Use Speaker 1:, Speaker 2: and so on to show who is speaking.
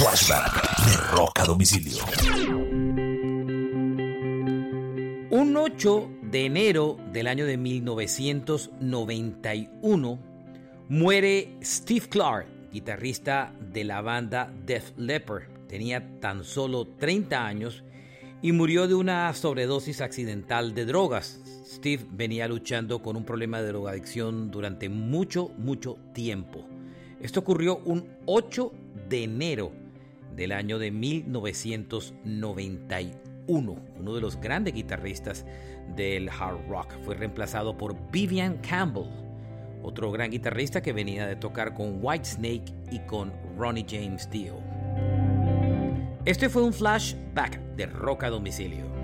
Speaker 1: Flashback de Rock a Domicilio.
Speaker 2: Un 8 de enero del año de 1991 muere Steve Clark, guitarrista de la banda Def Leppard. Tenía tan solo 30 años y murió de una sobredosis accidental de drogas. Steve venía luchando con un problema de drogadicción durante mucho, mucho tiempo. Esto ocurrió un 8 de enero del año de 1991. Uno de los grandes guitarristas del hard rock fue reemplazado por Vivian Campbell, otro gran guitarrista que venía de tocar con Whitesnake y con Ronnie James Dio. Este fue un flashback de rock a domicilio.